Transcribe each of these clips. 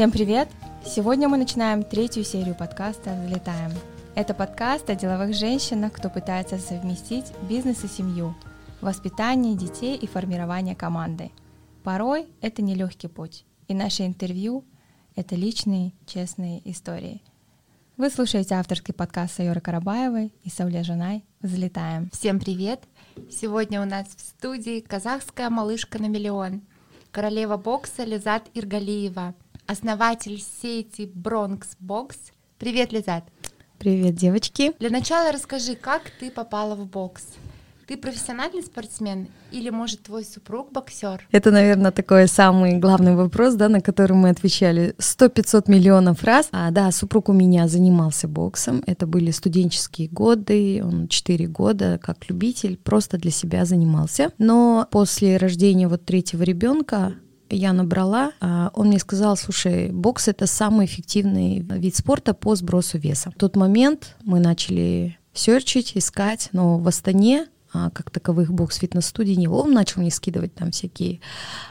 Всем привет! Сегодня мы начинаем третью серию подкаста «Взлетаем». Это подкаст о деловых женщинах, кто пытается совместить бизнес и семью, воспитание детей и формирование команды. Порой это нелегкий путь, и наше интервью — это личные, честные истории. Вы слушаете авторский подкаст Сайоры Карабаевой и Сауле Жанай «Взлетаем». Всем привет! Сегодня у нас в студии казахская малышка на миллион, королева бокса Лизат Иргалиева — основатель сети Bronx Box. Привет, Лизат. Привет, девочки. Для начала расскажи, как ты попала в бокс? Ты профессиональный спортсмен или, может, твой супруг боксер? Это, наверное, такой самый главный вопрос, да, на который мы отвечали 100-500 миллионов раз. А, да, супруг у меня занимался боксом. Это были студенческие годы, он 4 года как любитель, просто для себя занимался. Но после рождения вот третьего ребенка я набрала, а, он мне сказал, слушай, бокс это самый эффективный вид спорта по сбросу веса. В тот момент мы начали серчить, искать, но в Астане а, как таковых бокс-фитнес-студий не было. Он начал мне скидывать там всякие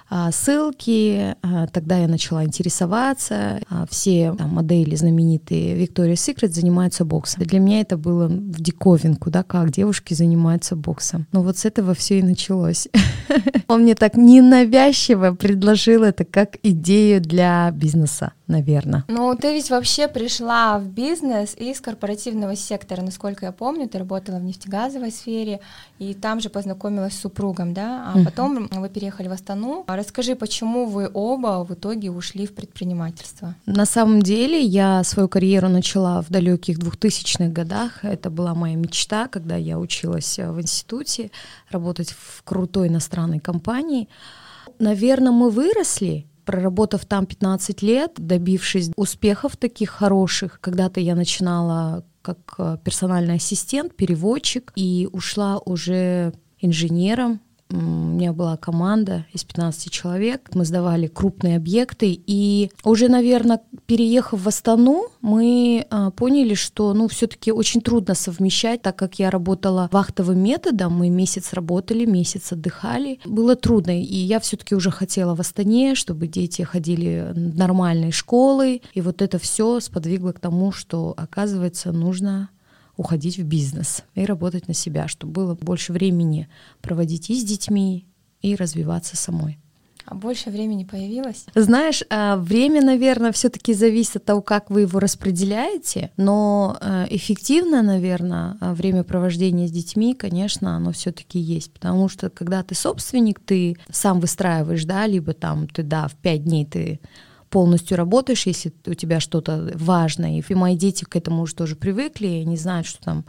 а, ссылки. А, тогда я начала интересоваться. А, все там, модели знаменитые Victoria's Secret занимаются боксом. Для меня это было в диковинку, да, как девушки занимаются боксом. Но вот с этого все и началось. Он мне так ненавязчиво предложил это как идею для бизнеса наверное. Ну, ты ведь вообще пришла в бизнес из корпоративного сектора, насколько я помню, ты работала в нефтегазовой сфере, и там же познакомилась с супругом, да, а uh-huh. потом вы переехали в Астану. Расскажи, почему вы оба в итоге ушли в предпринимательство? На самом деле я свою карьеру начала в далеких 2000-х годах. Это была моя мечта, когда я училась в институте, работать в крутой иностранной компании. Наверное, мы выросли, проработав там 15 лет, добившись успехов таких хороших, когда-то я начинала как э, персональный ассистент, переводчик, и ушла уже инженером у меня была команда из 15 человек, мы сдавали крупные объекты, и уже, наверное, переехав в Астану, мы а, поняли, что, ну, все-таки очень трудно совмещать, так как я работала вахтовым методом, мы месяц работали, месяц отдыхали, было трудно, и я все-таки уже хотела в Астане, чтобы дети ходили в нормальной школы, и вот это все сподвигло к тому, что, оказывается, нужно уходить в бизнес и работать на себя, чтобы было больше времени проводить и с детьми, и развиваться самой. А больше времени появилось? Знаешь, а, время, наверное, все-таки зависит от того, как вы его распределяете, но а, эффективно, наверное, время провождения с детьми, конечно, оно все-таки есть, потому что когда ты собственник, ты сам выстраиваешь, да, либо там ты, да, в пять дней ты полностью работаешь, если у тебя что-то важное. И мои дети к этому уже тоже привыкли, и они знают, что там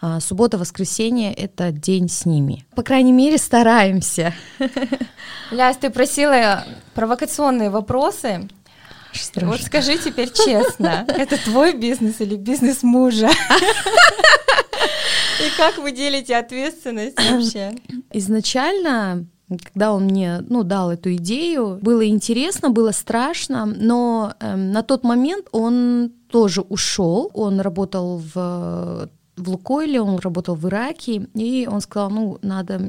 а, суббота, воскресенье — это день с ними. По крайней мере, стараемся. Ляс, ты просила провокационные вопросы. Страшно. Вот скажи теперь честно, это твой бизнес или бизнес мужа? И как вы делите ответственность вообще? Изначально когда он мне ну, дал эту идею, было интересно, было страшно, но э, на тот момент он тоже ушел. Он работал в в Лукойле, он работал в Ираке, и он сказал, ну, надо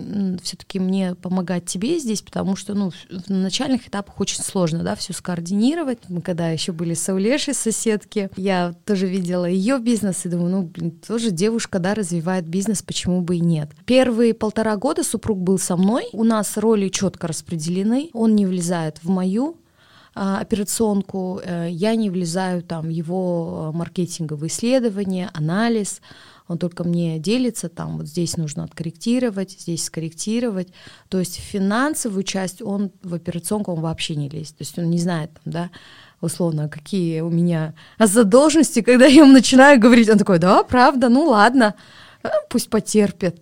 все-таки мне помогать тебе здесь, потому что, ну, в начальных этапах очень сложно, да, все скоординировать. Мы когда еще были с Аулешей соседки, я тоже видела ее бизнес и думаю, ну, блин, тоже девушка, да, развивает бизнес, почему бы и нет. Первые полтора года супруг был со мной, у нас роли четко распределены, он не влезает в мою, а, операционку, э, я не влезаю там его маркетинговые исследования, анализ, он только мне делится, там вот здесь нужно откорректировать, здесь скорректировать. То есть финансовую часть он в операционку он вообще не лезет. То есть он не знает, там, да, условно, какие у меня задолженности, когда я ему начинаю говорить, он такой, да, правда, ну ладно, а, пусть потерпит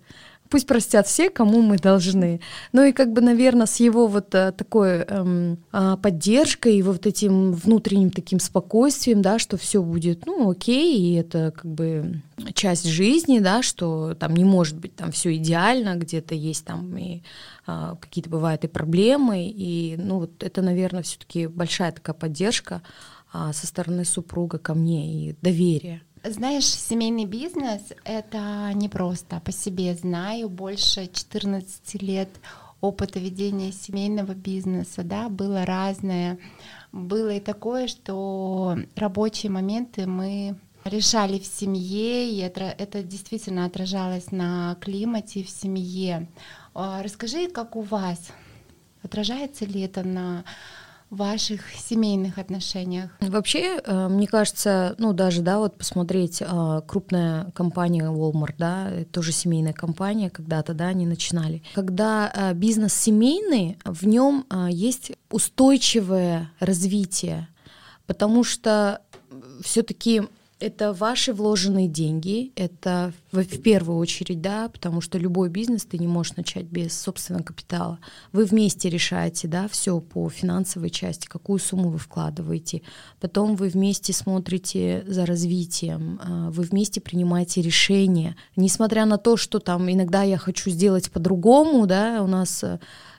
пусть простят все, кому мы должны. Ну и как бы, наверное, с его вот а, такой эм, а, поддержкой и вот этим внутренним таким спокойствием, да, что все будет, ну, окей, и это как бы часть жизни, да, что там не может быть там все идеально, где-то есть там и а, какие-то бывают и проблемы, и, ну, вот это, наверное, все-таки большая такая поддержка а, со стороны супруга ко мне и доверие. Знаешь, семейный бизнес — это непросто. По себе знаю, больше 14 лет опыта ведения семейного бизнеса, да, было разное. Было и такое, что рабочие моменты мы решали в семье, и это, это действительно отражалось на климате в семье. А, расскажи, как у вас? Отражается ли это на ваших семейных отношениях? Вообще, э, мне кажется, ну даже, да, вот посмотреть, а, крупная компания Walmart, да, тоже семейная компания, когда-то, да, они начинали. Когда э, бизнес семейный, в нем э, есть устойчивое развитие, потому что все-таки это ваши вложенные деньги, это в, в первую очередь, да, потому что любой бизнес ты не можешь начать без собственного капитала. Вы вместе решаете, да, все по финансовой части, какую сумму вы вкладываете. Потом вы вместе смотрите за развитием, а, вы вместе принимаете решения. Несмотря на то, что там иногда я хочу сделать по-другому, да, у нас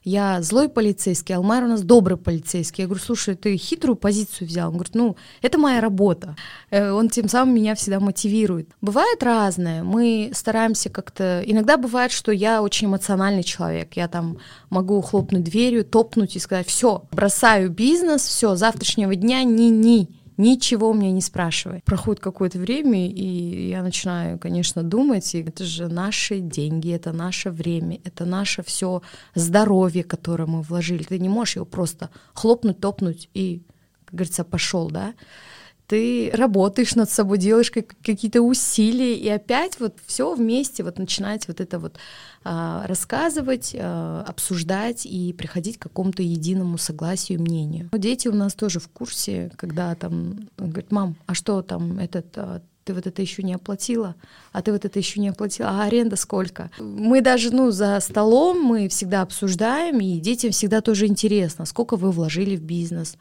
я злой полицейский, Алмар у нас добрый полицейский. Я говорю, слушай, ты хитрую позицию взял. Он говорит, ну, это моя работа. Э, он тем самым меня всегда мотивирует. Бывает разное. Мы стараемся как-то... Иногда бывает, что я очень эмоциональный человек. Я там могу хлопнуть дверью, топнуть и сказать, все, бросаю бизнес, все, завтрашнего дня ни-ни ничего у меня не спрашивай. Проходит какое-то время, и я начинаю, конечно, думать, и это же наши деньги, это наше время, это наше все здоровье, которое мы вложили. Ты не можешь его просто хлопнуть, топнуть и, как говорится, пошел, да? Ты работаешь над собой, делаешь какие-то усилия, и опять вот все вместе вот начинать вот это вот а, рассказывать, а, обсуждать и приходить к какому-то единому согласию мнению. Дети у нас тоже в курсе, когда там говорят, мам, а что там этот а, ты вот это еще не оплатила, а ты вот это еще не оплатила, а аренда сколько? Мы даже, ну, за столом мы всегда обсуждаем, и детям всегда тоже интересно, сколько вы вложили в бизнес,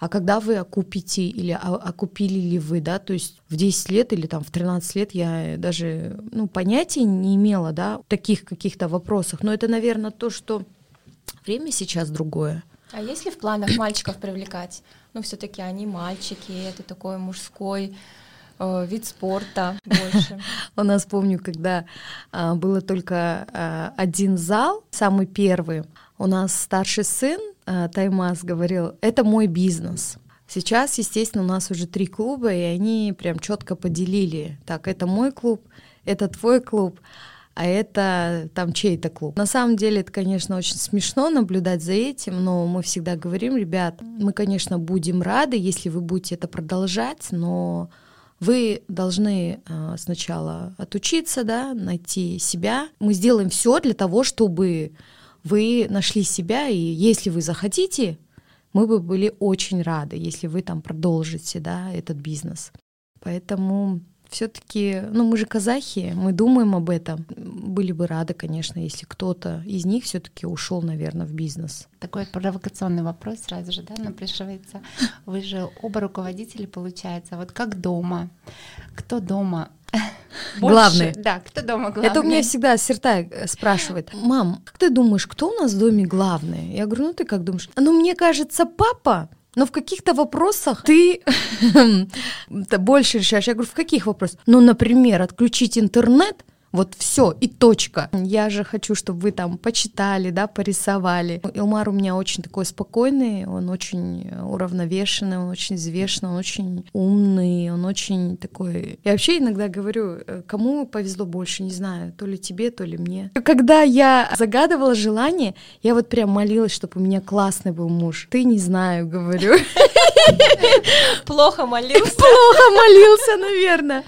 а когда вы окупите или окупили ли вы, да, то есть в 10 лет или там в 13 лет я даже, ну, понятия не имела, да, таких каких-то вопросах, но это, наверное, то, что время сейчас другое. А есть ли в планах мальчиков привлекать? Ну, все-таки они мальчики, это такой мужской э, вид спорта больше. У нас помню, когда а, было только а, один зал, самый первый, у нас старший сын Таймас говорил, это мой бизнес. Сейчас, естественно, у нас уже три клуба, и они прям четко поделили. Так, это мой клуб, это твой клуб, а это там чей-то клуб. На самом деле это, конечно, очень смешно наблюдать за этим, но мы всегда говорим, ребят, мы, конечно, будем рады, если вы будете это продолжать, но вы должны э, сначала отучиться, да, найти себя. Мы сделаем все для того, чтобы вы нашли себя, и если вы захотите, мы бы были очень рады, если вы там продолжите, да, этот бизнес. Поэтому все-таки, ну мы же казахи, мы думаем об этом. Были бы рады, конечно, если кто-то из них все-таки ушел, наверное, в бизнес. Такой провокационный вопрос сразу же, да, напрашивается. Вы же оба руководители, получается. Вот как дома? Кто дома? Больше, главный. Да, кто дома главный? Это у меня всегда Сертай э, спрашивает. Мам, как ты думаешь, кто у нас в доме главный? Я говорю, ну ты как думаешь? Ну мне кажется, папа. Но в каких-то вопросах ты больше решаешь. Я говорю, в каких вопросах? Ну, например, отключить интернет – вот все, и точка. Я же хочу, чтобы вы там почитали, да, порисовали. Илмар у меня очень такой спокойный, он очень уравновешенный, он очень взвешенный, он очень умный, он очень такой... Я вообще иногда говорю, э, кому повезло больше, не знаю, то ли тебе, то ли мне. Когда я загадывала желание, я вот прям молилась, чтобы у меня классный был муж. Ты не знаю, говорю. Плохо молился. Плохо молился, наверное.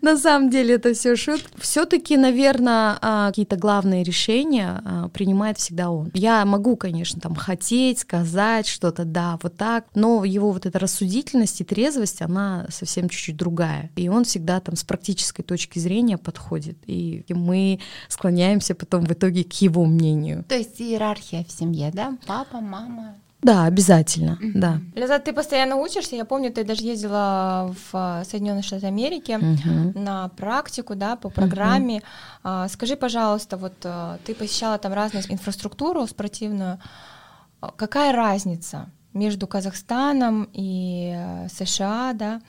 На самом деле это все шутка. Все-таки все-таки, наверное, а, какие-то главные решения а, принимает всегда он. Я могу, конечно, там хотеть, сказать что-то, да, вот так, но его вот эта рассудительность и трезвость, она совсем чуть-чуть другая. И он всегда там с практической точки зрения подходит. И мы склоняемся потом в итоге к его мнению. То есть иерархия в семье, да? Папа, мама, да, обязательно, mm-hmm. да. Лиза, ты постоянно учишься. Я помню, ты даже ездила в Соединенные Штаты Америки mm-hmm. на практику, да, по программе. Mm-hmm. Скажи, пожалуйста, вот а, ты посещала там разную инфраструктуру спортивную. А, какая разница между Казахстаном и э, США, да?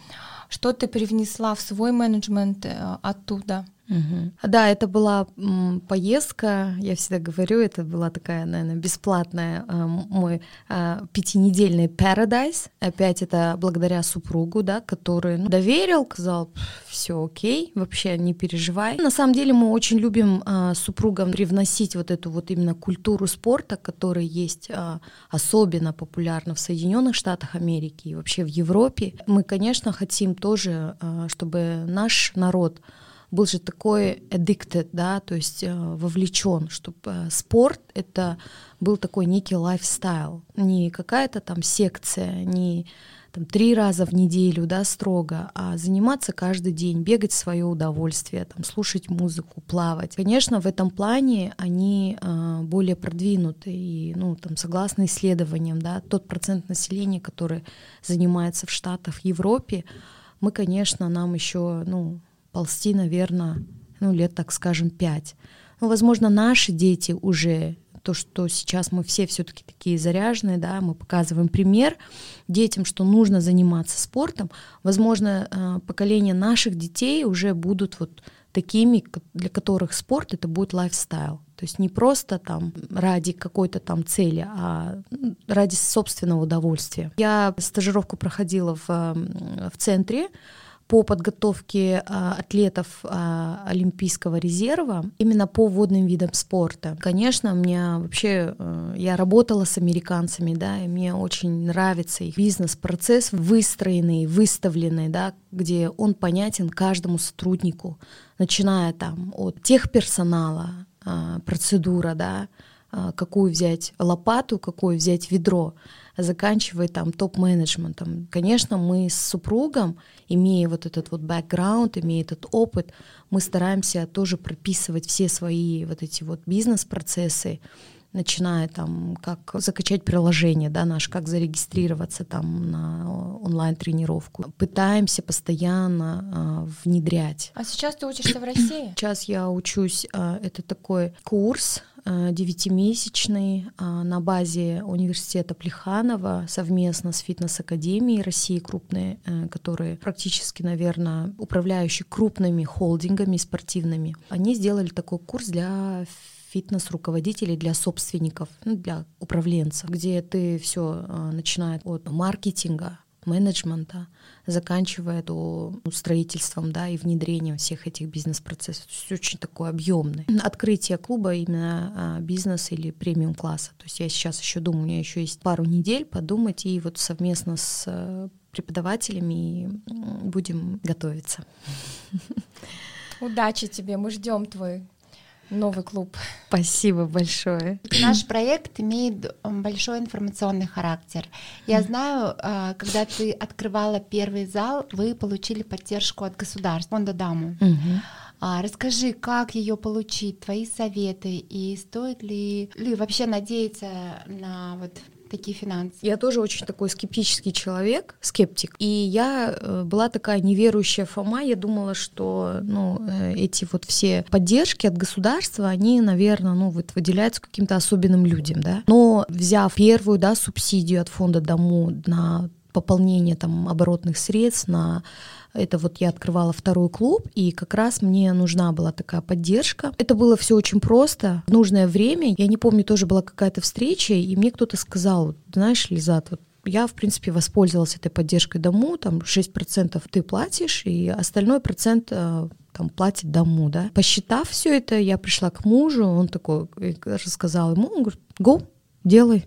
Что ты привнесла в свой менеджмент э, оттуда? Угу. Да, это была м, поездка, я всегда говорю, это была такая, наверное, бесплатная э, мой э, пятинедельный paradise. Опять это благодаря супругу, да, который ну, доверил, сказал, все окей, вообще не переживай. На самом деле мы очень любим э, супругам привносить вот эту вот именно культуру спорта, которая есть э, особенно популярна в Соединенных Штатах Америки и вообще в Европе. Мы, конечно, хотим тоже, э, чтобы наш народ был же такой addicted, да, то есть э, вовлечен, чтобы э, спорт это был такой некий лайфстайл, не какая-то там секция, не там, три раза в неделю, да, строго, а заниматься каждый день, бегать в свое удовольствие, там, слушать музыку, плавать. Конечно, в этом плане они э, более продвинуты и, ну, там, согласно исследованиям, да, тот процент населения, который занимается в Штатах, в Европе, мы, конечно, нам еще, ну, ползти, наверное, ну, лет, так скажем, пять. Ну, возможно, наши дети уже то, что сейчас мы все все-таки такие заряженные, да, мы показываем пример детям, что нужно заниматься спортом. Возможно, э, поколение наших детей уже будут вот такими, для которых спорт это будет лайфстайл. То есть не просто там ради какой-то там цели, а ради собственного удовольствия. Я стажировку проходила в, в центре по подготовке а, атлетов а, Олимпийского резерва именно по водным видам спорта. Конечно, мне вообще, э, я работала с американцами, да, и мне очень нравится их бизнес-процесс выстроенный, выставленный, да, где он понятен каждому сотруднику, начиная там от техперсонала, а, процедура, да, какую взять лопату, какую взять ведро, заканчивая там топ-менеджментом. Конечно, мы с супругом, имея вот этот вот бэкграунд, имея этот опыт, мы стараемся тоже прописывать все свои вот эти вот бизнес-процессы, начиная там, как закачать приложение, да, наш, как зарегистрироваться там на онлайн-тренировку. Пытаемся постоянно э, внедрять. А сейчас ты учишься в России? Сейчас я учусь, э, это такой курс Э, девятимесячный а, на базе университета Плеханова совместно с фитнес-академией России крупные, э, которые практически, наверное, управляющие крупными холдингами спортивными. Они сделали такой курс для фитнес-руководителей для собственников, ну, для управленцев, где ты все э, начиная от маркетинга, менеджмента, заканчивая до ну, строительством да, и внедрением всех этих бизнес-процессов. То есть очень такой объемный. Открытие клуба именно а, бизнес или премиум класса. То есть я сейчас еще думаю, у меня еще есть пару недель подумать и вот совместно с э, преподавателями будем готовиться. Удачи тебе, мы ждем твой новый клуб. Спасибо большое. Наш проект имеет большой информационный характер. Я знаю, а, когда ты открывала первый зал, вы получили поддержку от государства, фонда Даму. А, расскажи, как ее получить, твои советы и стоит ли, ли вообще надеяться на вот такие финансы? Я тоже очень такой скептический человек, скептик. И я э, была такая неверующая Фома. Я думала, что ну, э, эти вот все поддержки от государства, они, наверное, ну, вот выделяются каким-то особенным людям. Да? Но взяв первую да, субсидию от фонда Дому на пополнение там, оборотных средств, на это вот я открывала второй клуб, и как раз мне нужна была такая поддержка. Это было все очень просто, в нужное время. Я не помню, тоже была какая-то встреча, и мне кто-то сказал, знаешь, Лизат, вот я, в принципе, воспользовалась этой поддержкой дому, там 6% ты платишь, и остальной процент э, там платит дому, да. Посчитав все это, я пришла к мужу, он такой рассказал ему, он говорит, go, делай.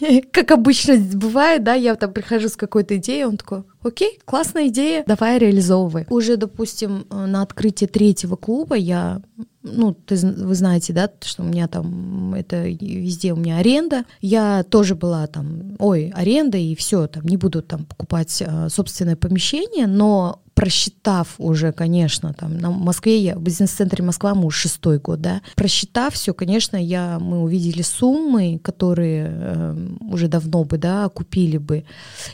Как обычно бывает, да, я там прихожу с какой-то идеей, он такой, окей, классная идея, давай реализовывай. Уже, допустим, э, на открытие третьего клуба я ну, ты, вы знаете, да, что у меня там, это везде у меня аренда. Я тоже была там, ой, аренда, и все, там, не буду там покупать э, собственное помещение, но просчитав уже, конечно, там на Москве, я в бизнес-центре Москва, мы уже шестой год, да, просчитав все, конечно, я, мы увидели суммы, которые э, уже давно бы, да, купили бы,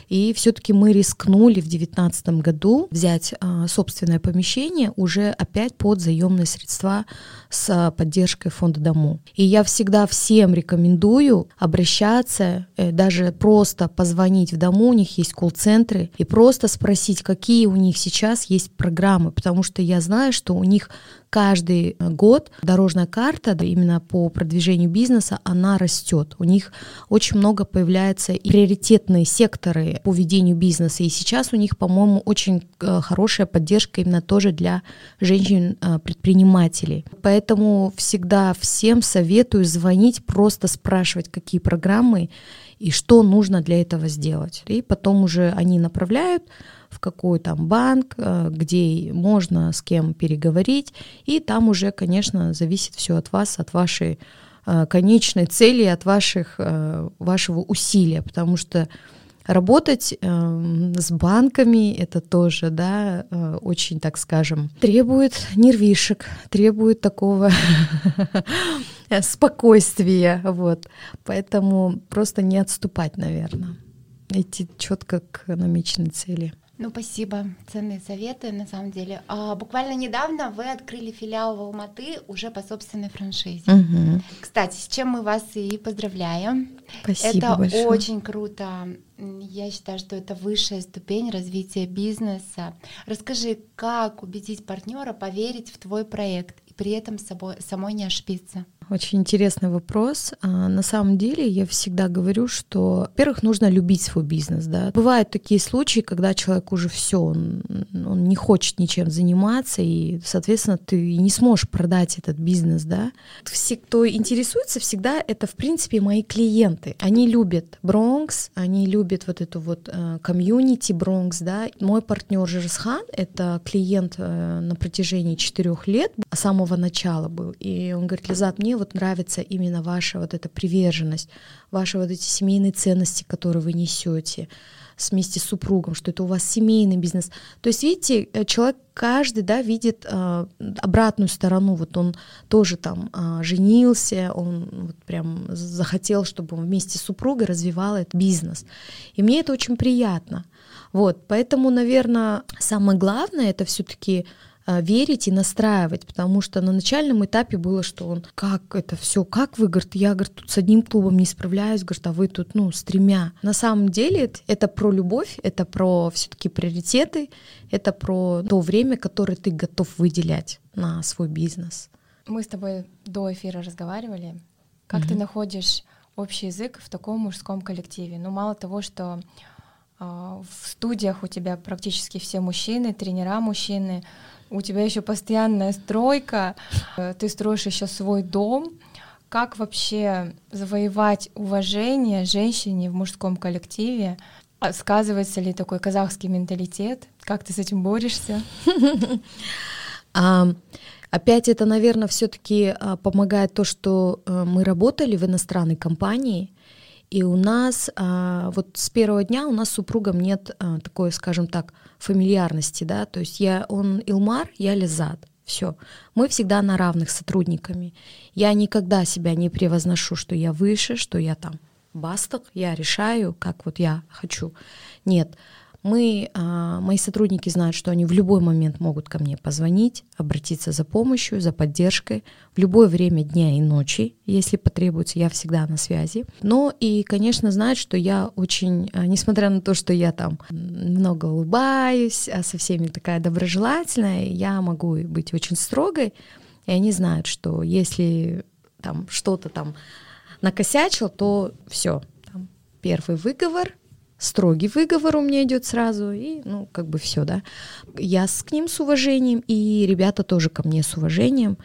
и все-таки мы рискнули в девятнадцатом году взять э, собственное помещение уже опять под заемные средства с поддержкой фонда Дому. И я всегда всем рекомендую обращаться, э, даже просто позвонить в Дому, у них есть колл-центры, и просто спросить, какие у них сейчас сейчас есть программы, потому что я знаю, что у них каждый год дорожная карта именно по продвижению бизнеса, она растет. У них очень много появляется и приоритетные секторы по ведению бизнеса. И сейчас у них, по-моему, очень э, хорошая поддержка именно тоже для женщин-предпринимателей. Поэтому всегда всем советую звонить, просто спрашивать, какие программы и что нужно для этого сделать. И потом уже они направляют в какой там банк, э, где можно с кем переговорить, и там уже, конечно, зависит все от вас, от вашей э, конечной цели, от ваших, э, вашего усилия, потому что Работать э, с банками это тоже, да, очень, так скажем, требует нервишек, требует такого спокойствия, вот. Поэтому просто не отступать, наверное, идти четко к намеченной цели. Ну, спасибо, ценные советы, на самом деле. А, буквально недавно вы открыли филиал в Алматы уже по собственной франшизе. Угу. Кстати, с чем мы вас и поздравляем. Спасибо Это большое. очень круто. Я считаю, что это высшая ступень развития бизнеса. Расскажи, как убедить партнера поверить в твой проект и при этом собой, самой не ошибиться? Очень интересный вопрос. А, на самом деле я всегда говорю, что, во-первых, нужно любить свой бизнес. Да? Бывают такие случаи, когда человек уже все, он, он не хочет ничем заниматься, и, соответственно, ты не сможешь продать этот бизнес. Да? Все, кто интересуется, всегда это, в принципе, мои клиенты. Они любят Бронкс, они любят вот эту вот э, комьюнити Бронкс. Да? Мой партнер Жерсхан — это клиент э, на протяжении четырех лет, с самого начала был. И он говорит, Лизат, мне вот нравится именно ваша вот эта приверженность, ваши вот эти семейные ценности, которые вы несете вместе с супругом, что это у вас семейный бизнес. То есть, видите, э, человек каждый, да, видит э, обратную сторону. Вот он тоже там э, женился, он вот прям захотел, чтобы он вместе с супругой развивал этот бизнес. И мне это очень приятно. Вот, поэтому, наверное, самое главное это все-таки верить и настраивать, потому что на начальном этапе было, что он, как это все, как вы, говорит, я, говорит, тут с одним клубом не справляюсь, говорит, а вы тут, ну, с тремя. На самом деле это про любовь, это про все-таки приоритеты, это про то время, которое ты готов выделять на свой бизнес. Мы с тобой до эфира разговаривали. Как mm-hmm. ты находишь общий язык в таком мужском коллективе? Ну, мало того, что э, в студиях у тебя практически все мужчины, тренера мужчины, у тебя еще постоянная стройка, э, ты строишь еще свой дом. Как вообще завоевать уважение женщине в мужском коллективе? А сказывается ли такой казахский менталитет? Как ты с этим борешься? Опять это, наверное, все-таки а, помогает то, что э, мы работали в иностранной компании, и у нас а, вот с первого дня у нас с супругом нет а, такой, скажем так, фамильярности, да, то есть я, он Илмар, я Лизат, все. Мы всегда на равных сотрудниками. Я никогда себя не превозношу, что я выше, что я там басток, я решаю, как вот я хочу. Нет, мы, а, мои сотрудники знают, что они в любой момент могут ко мне позвонить, обратиться за помощью, за поддержкой в любое время дня и ночи, если потребуется, я всегда на связи. Но и, конечно, знают, что я очень, а, несмотря на то, что я там много улыбаюсь, а со всеми такая доброжелательная, я могу быть очень строгой, и они знают, что если там что-то там накосячил, то все, первый выговор, строгий выговор у меня идет сразу, и, ну, как бы все, да. Я с, к ним с уважением, и ребята тоже ко мне с уважением.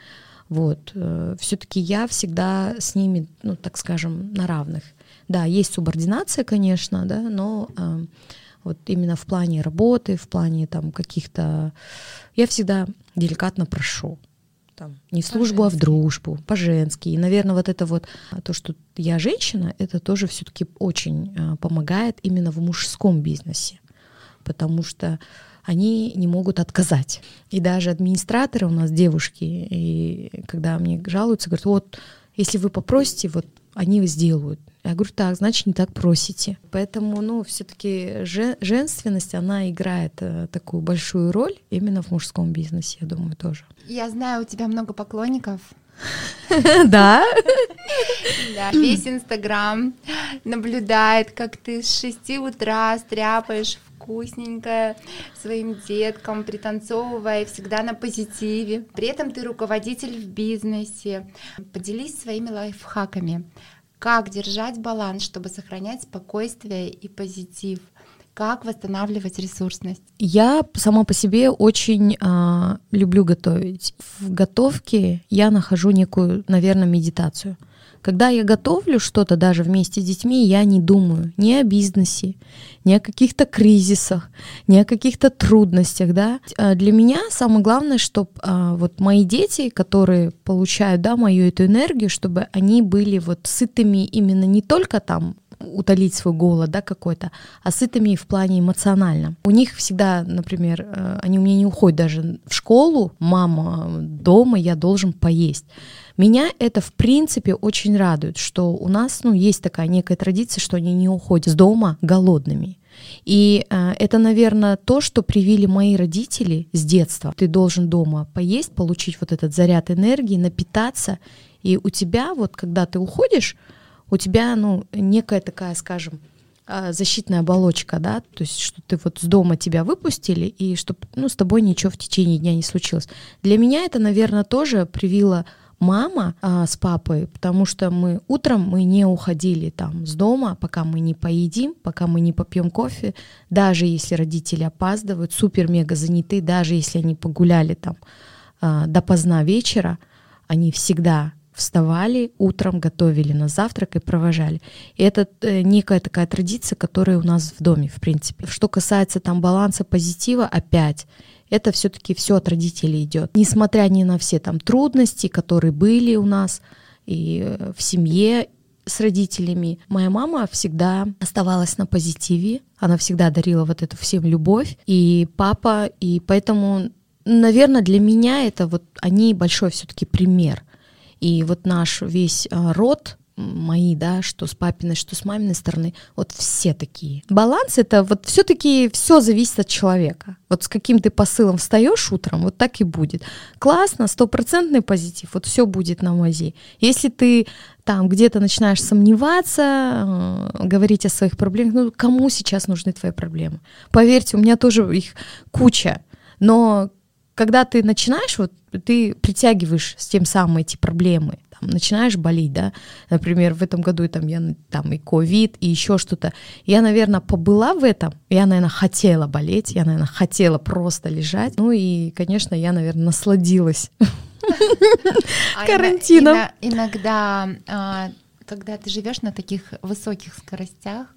Вот. Э, Все-таки я всегда с ними, ну, так скажем, на равных. Да, есть субординация, конечно, да, но э, вот именно в плане работы, в плане там каких-то... Я всегда деликатно прошу там, не в службу, а в дружбу, по-женски. И, наверное, вот это вот а, то, что я женщина, это тоже все-таки очень а, помогает именно в мужском бизнесе, потому что они не могут отказать. И даже администраторы у нас девушки, и когда мне жалуются, говорят, вот если вы попросите, вот они сделают. Я говорю, так, значит, не так просите. Поэтому, ну, все-таки женственность, она играет э, такую большую роль именно в мужском бизнесе, я думаю, тоже. Я знаю, у тебя много поклонников. Да. Да, весь Инстаграм наблюдает, как ты с 6 утра стряпаешь вкусненькое своим деткам, пританцовывая, всегда на позитиве. При этом ты руководитель в бизнесе. Поделись своими лайфхаками. Как держать баланс, чтобы сохранять спокойствие и позитив? Как восстанавливать ресурсность? Я сама по себе очень а, люблю готовить. В готовке я нахожу некую, наверное, медитацию. Когда я готовлю что-то даже вместе с детьми, я не думаю ни о бизнесе, ни о каких-то кризисах, ни о каких-то трудностях, да. А для меня самое главное, чтобы а, вот мои дети, которые получают, да, мою эту энергию, чтобы они были вот сытыми именно не только там утолить свой голод, да, какой-то, а сытыми в плане эмоциональном. У них всегда, например, э, они у меня не уходят даже в школу, мама дома, я должен поесть. Меня это, в принципе, очень радует, что у нас, ну, есть такая некая традиция, что они не уходят с дома голодными. И э, это, наверное, то, что привили мои родители с детства. Ты должен дома поесть, получить вот этот заряд энергии, напитаться, и у тебя вот, когда ты уходишь, у тебя, ну, некая такая, скажем, а, защитная оболочка, да, то есть что ты вот с дома тебя выпустили, и чтобы, ну, с тобой ничего в течение дня не случилось. Для меня это, наверное, тоже привила мама а, с папой, потому что мы утром мы не уходили там с дома, пока мы не поедим, пока мы не попьем кофе, даже если родители опаздывают, супер-мега заняты, даже если они погуляли там а, допоздна вечера, они всегда вставали утром, готовили на завтрак и провожали. И это э, некая такая традиция, которая у нас в доме, в принципе. Что касается там баланса позитива, опять, это все-таки все от родителей идет. Несмотря ни на все там трудности, которые были у нас и э, в семье, с родителями. Моя мама всегда оставалась на позитиве, она всегда дарила вот эту всем любовь, и папа, и поэтому, наверное, для меня это вот они большой все-таки пример. И вот наш весь а, род, мои, да, что с папиной, что с маминой стороны, вот все такие. Баланс это вот все-таки все зависит от человека. Вот с каким ты посылом встаешь утром, вот так и будет. Классно, стопроцентный позитив, вот все будет на мази. Если ты там где-то начинаешь сомневаться, э, говорить о своих проблемах, ну кому сейчас нужны твои проблемы? Поверьте, у меня тоже их куча. Но когда ты начинаешь, вот ты притягиваешь с тем самым эти проблемы, там, начинаешь болеть, да, например, в этом году там я там и ковид, и еще что-то. Я, наверное, побыла в этом, я, наверное, хотела болеть, я, наверное, хотела просто лежать, ну и, конечно, я, наверное, насладилась а карантином. Иногда, а, когда ты живешь на таких высоких скоростях,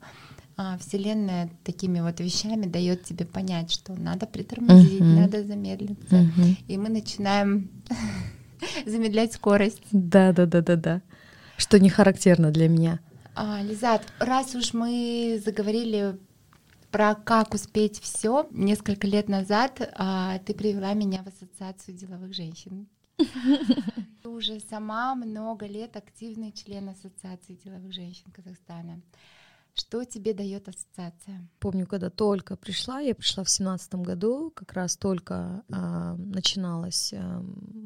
а, Вселенная такими вот вещами дает тебе понять, что надо притормозить, uh-huh. надо замедлиться. Uh-huh. И мы начинаем замедлять скорость. Да, да, да, да, да. Что не характерно для меня. А, Лизат, раз уж мы заговорили про как успеть все, несколько лет назад а, ты привела меня в ассоциацию деловых женщин. Ты уже сама много лет активный член ассоциации деловых женщин Казахстана. Что тебе дает ассоциация? Помню, когда только пришла, я пришла в семнадцатом году, как раз только э, начиналось э,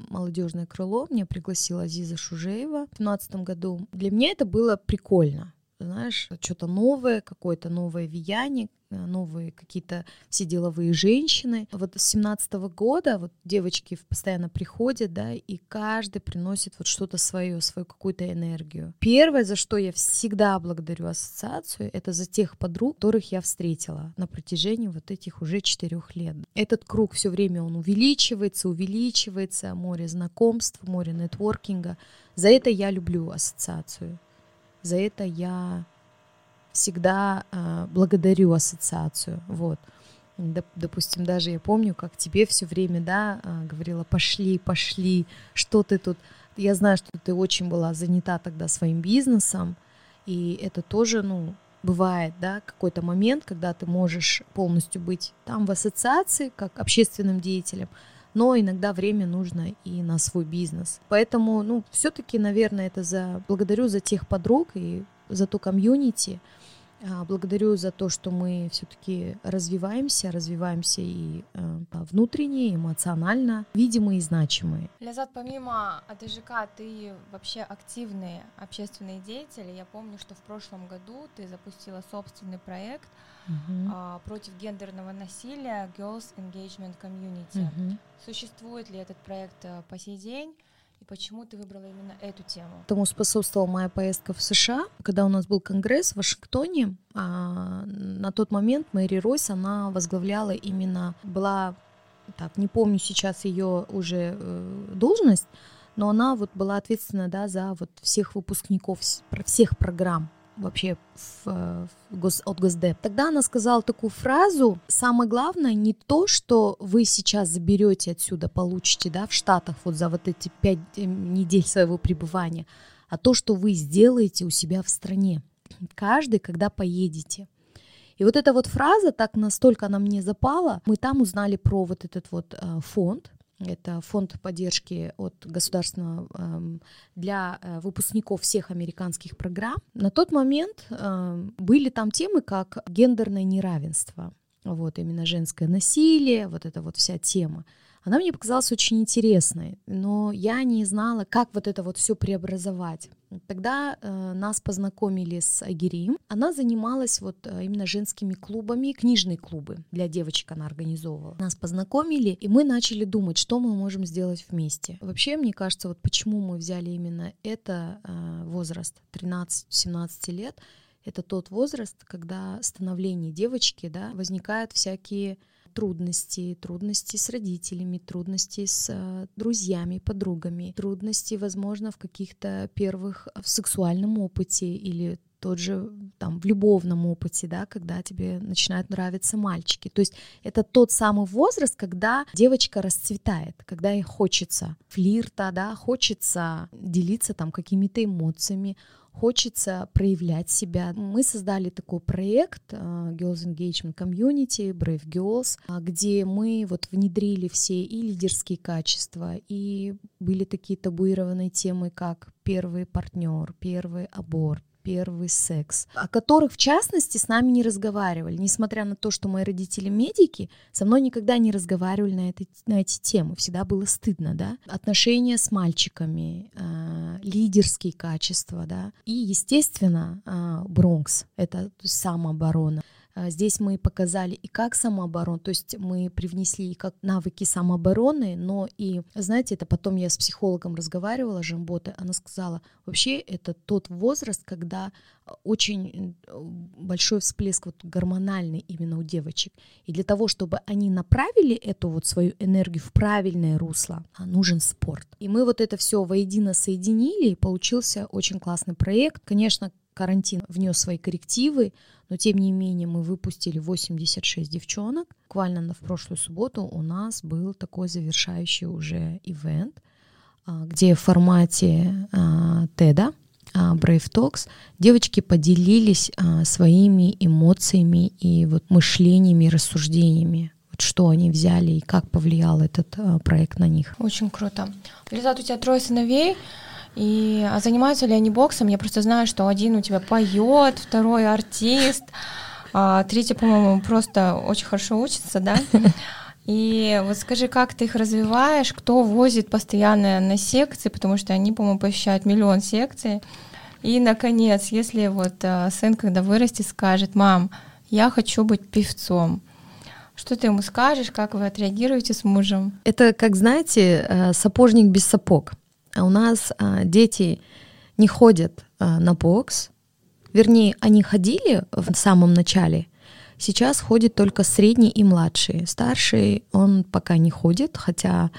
молодежное крыло, меня пригласила Азиза Шужеева в семнадцатом году. Для меня это было прикольно знаешь, что-то новое, какое-то новое влияние, э, новые какие-то все деловые женщины. Вот с семнадцатого года вот девочки постоянно приходят, да, и каждый приносит вот что-то свое, свою какую-то энергию. Первое, за что я всегда благодарю ассоциацию, это за тех подруг, которых я встретила на протяжении вот этих уже четырех лет. Этот круг все время он увеличивается, увеличивается, море знакомств, море нетворкинга. За это я люблю ассоциацию. За это я всегда э, благодарю ассоциацию. Вот. Допустим, даже я помню, как тебе все время, да, э, говорила, пошли, пошли, что ты тут. Я знаю, что ты очень была занята тогда своим бизнесом, и это тоже, ну, бывает, да, какой-то момент, когда ты можешь полностью быть там в ассоциации, как общественным деятелем, но иногда время нужно и на свой бизнес. Поэтому, ну, все-таки, наверное, это за благодарю за тех подруг и за ту комьюнити, благодарю за то, что мы все-таки развиваемся, развиваемся и э, внутренне, эмоционально, видимые и значимые. Лязат, помимо АТЖК, ты вообще активный общественный деятель. Я помню, что в прошлом году ты запустила собственный проект а, против гендерного насилия Girls Engagement Community. Uh-huh. Существует ли этот проект э, по сей день? И почему ты выбрала именно эту тему? Тому способствовала моя поездка в США, когда у нас был конгресс в Вашингтоне. А на тот момент Мэри Ройс, она возглавляла именно, была, так, не помню сейчас ее уже э, должность, но она вот была ответственна, да, за вот всех выпускников, всех программ вообще в, в гос, от Госдеп. Тогда она сказала такую фразу, самое главное не то, что вы сейчас заберете отсюда, получите, да, в Штатах вот за вот эти пять э, недель своего пребывания, а то, что вы сделаете у себя в стране. Каждый, когда поедете. И вот эта вот фраза так настолько она мне запала. Мы там узнали про вот этот вот э, фонд, это фонд поддержки от государственного эм, для э, выпускников всех американских программ. На тот момент эм, были там темы, как гендерное неравенство, вот именно женское насилие, вот эта вот вся тема. Она мне показалась очень интересной, но я не знала, как вот это вот все преобразовать. Тогда э, нас познакомили с Агирим. Она занималась вот э, именно женскими клубами, книжные клубы для девочек она организовывала. Нас познакомили, и мы начали думать, что мы можем сделать вместе. Вообще, мне кажется, вот почему мы взяли именно это э, возраст 13-17 лет, это тот возраст, когда становление девочки, да, возникают всякие трудности, трудности с родителями, трудности с э, друзьями, подругами, трудности, возможно, в каких-то первых в сексуальном опыте или тот же там в любовном опыте, да, когда тебе начинают нравиться мальчики. То есть это тот самый возраст, когда девочка расцветает, когда ей хочется флирта, да, хочется делиться там какими-то эмоциями, хочется проявлять себя. Мы создали такой проект uh, Girls Engagement Community, Brave Girls, uh, где мы вот внедрили все и лидерские качества, и были такие табуированные темы, как первый партнер, первый аборт, первый секс, о которых, в частности, с нами не разговаривали. Несмотря на то, что мои родители медики, со мной никогда не разговаривали на, это, на эти темы. Всегда было стыдно, да. Отношения с мальчиками, э, лидерские качества, да. И, естественно, э, Бронкс — это самооборона. А, здесь мы показали и как самооборону, то есть мы привнесли и как навыки самообороны, но и, знаете, это потом я с психологом разговаривала, Жембота, она сказала, вообще это тот возраст, когда очень большой всплеск вот гормональный именно у девочек. И для того, чтобы они направили эту вот свою энергию в правильное русло, а, нужен спорт. И мы вот это все воедино соединили, и получился очень классный проект. Конечно, карантин внес свои коррективы, но тем не менее мы выпустили 86 девчонок. Буквально в прошлую субботу у нас был такой завершающий уже ивент, а, где в формате а, TED, а, Brave Talks, девочки поделились своими эмоциями и вот мышлениями, рассуждениями что они взяли и как повлиял этот проект на них. Очень круто. Лизат, у тебя трое сыновей. И а занимаются ли они боксом? Я просто знаю, что один у тебя поет, второй артист, а третий, по-моему, просто очень хорошо учится, да? И вот скажи, как ты их развиваешь, кто возит постоянно на секции, потому что они, по-моему, посещают миллион секций. И, наконец, если вот а, сын, когда вырастет, скажет, мам, я хочу быть певцом, что ты ему скажешь, как вы отреагируете с мужем? Это, как знаете, э, сапожник без сапог. А у нас а, дети не ходят а, на бокс, вернее, они ходили в самом начале, сейчас ходит только средний и младший. Старший он пока не ходит, хотя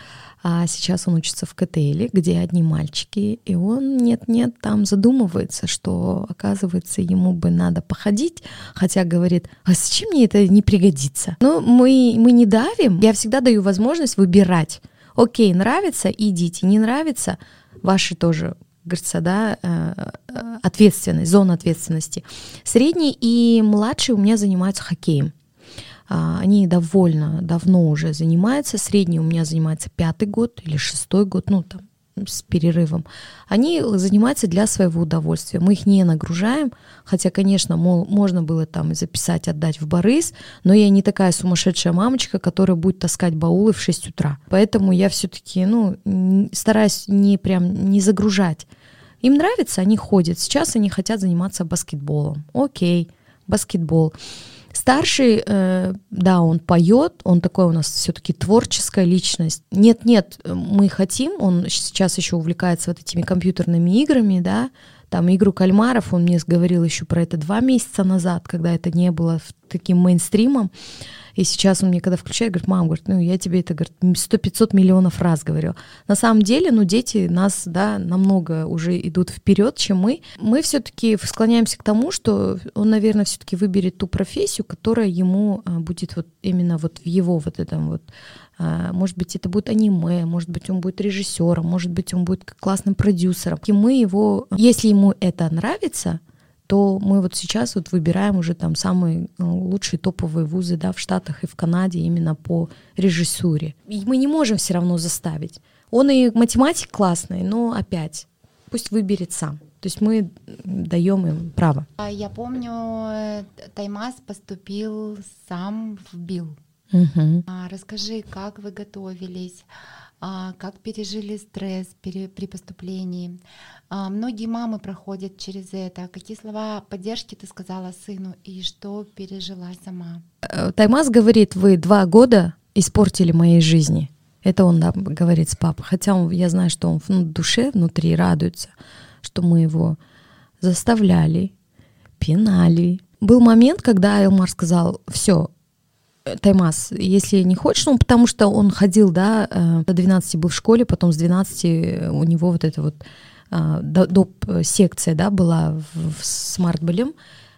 а сейчас он учится в КТЛ, где одни мальчики, и он нет-нет там задумывается, что, оказывается, ему бы надо походить, хотя говорит, а зачем мне это не пригодится? Но мы, мы не давим, я всегда даю возможность выбирать. Окей, нравится, идите, не нравится, ваши тоже говорится, да, э, э, ответственность, зона ответственности. Средний и младший у меня занимаются хоккеем. А, они довольно давно уже занимаются. Средний у меня занимается пятый год или шестой год, ну там с перерывом, они занимаются для своего удовольствия. Мы их не нагружаем, хотя, конечно, мол, можно было там записать, отдать в Борис, но я не такая сумасшедшая мамочка, которая будет таскать баулы в 6 утра. Поэтому я все-таки, ну, стараюсь не прям не загружать. Им нравится, они ходят. Сейчас они хотят заниматься баскетболом. Окей, баскетбол. Старший, э, да, он поет, он такой у нас все-таки творческая личность. Нет, нет, мы хотим, он сейчас еще увлекается вот этими компьютерными играми, да, там игру кальмаров, он мне говорил еще про это два месяца назад, когда это не было таким мейнстримом. И сейчас он мне когда включает, говорит, мам, говорит, ну я тебе это, говорит, сто пятьсот миллионов раз говорю. На самом деле, ну дети нас, да, намного уже идут вперед, чем мы. Мы все-таки склоняемся к тому, что он, наверное, все-таки выберет ту профессию, которая ему а, будет вот именно вот в его вот этом вот а, может быть, это будет аниме, может быть, он будет режиссером, может быть, он будет классным продюсером. И мы его, если ему это нравится, то мы вот сейчас вот выбираем уже там самые ну, лучшие топовые вузы да, в Штатах и в Канаде именно по режиссуре. И мы не можем все равно заставить. Он и математик классный, но опять пусть выберет сам. То есть мы даем им право. А я помню, э, Таймас поступил сам в БИЛ. Угу. Расскажи, как вы готовились? А, как пережили стресс при, поступлении. А, многие мамы проходят через это. Какие слова поддержки ты сказала сыну и что пережила сама? Э, Таймас говорит, вы два года испортили моей жизни. Это он да, говорит с папой. Хотя он, я знаю, что он в душе внутри радуется, что мы его заставляли, пинали. Был момент, когда Элмар сказал, все, Таймас, если не хочешь, ну, потому что он ходил, да, э, до 12 был в школе, потом с 12 у него вот эта вот э, доп-секция, да, была в смарт-болем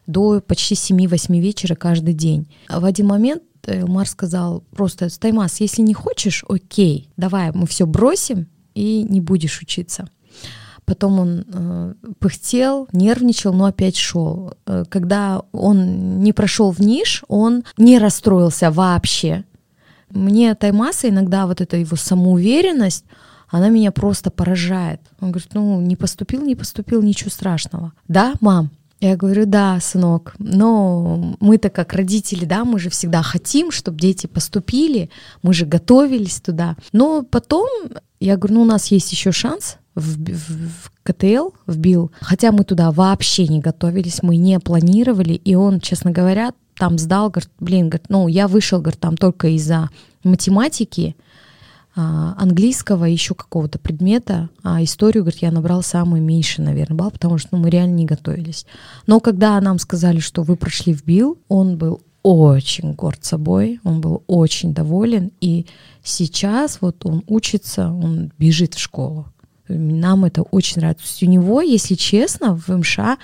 до почти 7-8 вечера каждый день. В один момент Элмар сказал просто, Таймас, если не хочешь, окей, давай мы все бросим и не будешь учиться. Потом он э, пыхтел, нервничал, но опять шел. Э, когда он не прошел в ниш, он не расстроился вообще. Мне Таймаса иногда вот эта его самоуверенность, она меня просто поражает. Он говорит, ну, не поступил, не поступил, ничего страшного. Да, мам? Я говорю, да, сынок, но мы-то как родители, да, мы же всегда хотим, чтобы дети поступили, мы же готовились туда. Но потом я говорю, ну, у нас есть еще шанс, в, в, в КТЛ, в БИЛ, хотя мы туда вообще не готовились, мы не планировали, и он, честно говоря, там сдал, говорит, блин, говорит, ну, я вышел, говорит, там только из-за математики, а, английского, еще какого-то предмета, а историю, говорит, я набрал самый меньший, наверное, балл, потому что ну, мы реально не готовились. Но когда нам сказали, что вы прошли в БИЛ, он был очень горд собой, он был очень доволен, и сейчас вот он учится, он бежит в школу. Нам это очень нравится. У него, если честно, в МША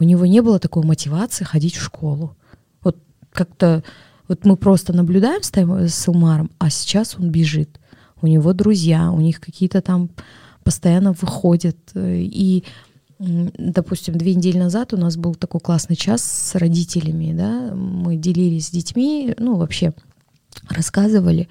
у него не было такой мотивации ходить в школу. Вот как-то вот мы просто наблюдаем с, с Илмаром, а сейчас он бежит. У него друзья, у них какие-то там постоянно выходят. И, допустим, две недели назад у нас был такой классный час с родителями, да, мы делились с детьми, ну, вообще рассказывали.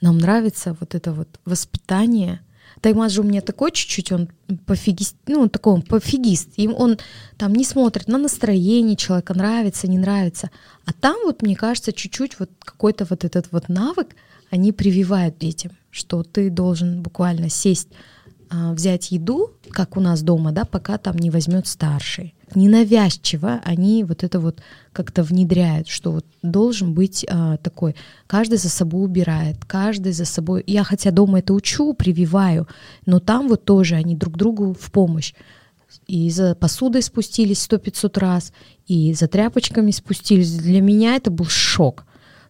Нам нравится вот это вот воспитание – Таймаз же у меня такой чуть-чуть, он пофигист, ну, такой он пофигист. И он там не смотрит на настроение человека, нравится, не нравится. А там вот, мне кажется, чуть-чуть вот какой-то вот этот вот навык они прививают детям, что ты должен буквально сесть, а, взять еду, как у нас дома, да, пока там не возьмет старший ненавязчиво они вот это вот как-то внедряют, что вот должен быть а, такой, каждый за собой убирает, каждый за собой. Я хотя дома это учу, прививаю, но там вот тоже они друг другу в помощь. И за посудой спустились сто пятьсот раз, и за тряпочками спустились. Для меня это был шок.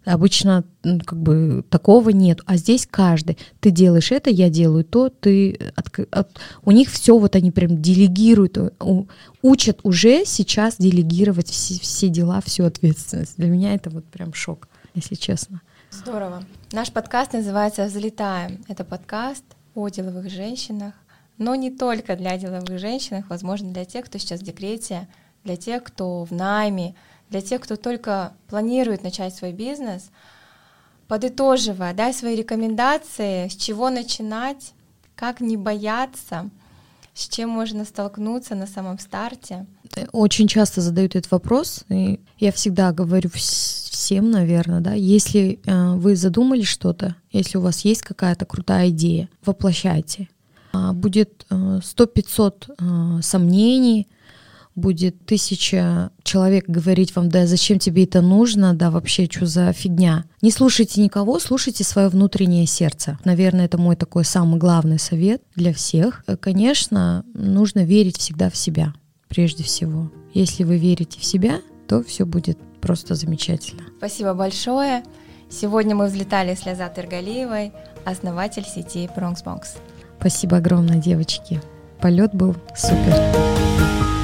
Обычно как бы такого нет, а здесь каждый. Ты делаешь это, я делаю то, ты от, от, у них все вот они прям делегируют, у, учат уже сейчас делегировать все, все дела, всю ответственность. Для меня это вот прям шок, если честно. Здорово. Наш подкаст называется «Взлетаем». Это подкаст о деловых женщинах, но не только для деловых женщин, возможно, для тех, кто сейчас в декрете, для тех, кто в найме, для тех, кто только планирует начать свой бизнес, подытоживая, дай свои рекомендации, с чего начинать, как не бояться, с чем можно столкнуться на самом старте? Очень часто задают этот вопрос, и я всегда говорю всем, наверное, да, если э, вы задумали что-то, если у вас есть какая-то крутая идея, воплощайте. А, будет э, сто-пятьсот э, сомнений, будет тысяча человек говорить вам, да зачем тебе это нужно, да вообще что за фигня. Не слушайте никого, слушайте свое внутреннее сердце. Наверное, это мой такой самый главный совет для всех. Э, конечно, нужно верить всегда в себя, прежде всего. Если вы верите в себя, то все будет просто замечательно. Спасибо большое. Сегодня мы взлетали с Лязат Иргалиевой, основатель сети Bronx Box. Спасибо огромное, девочки. Полет был супер.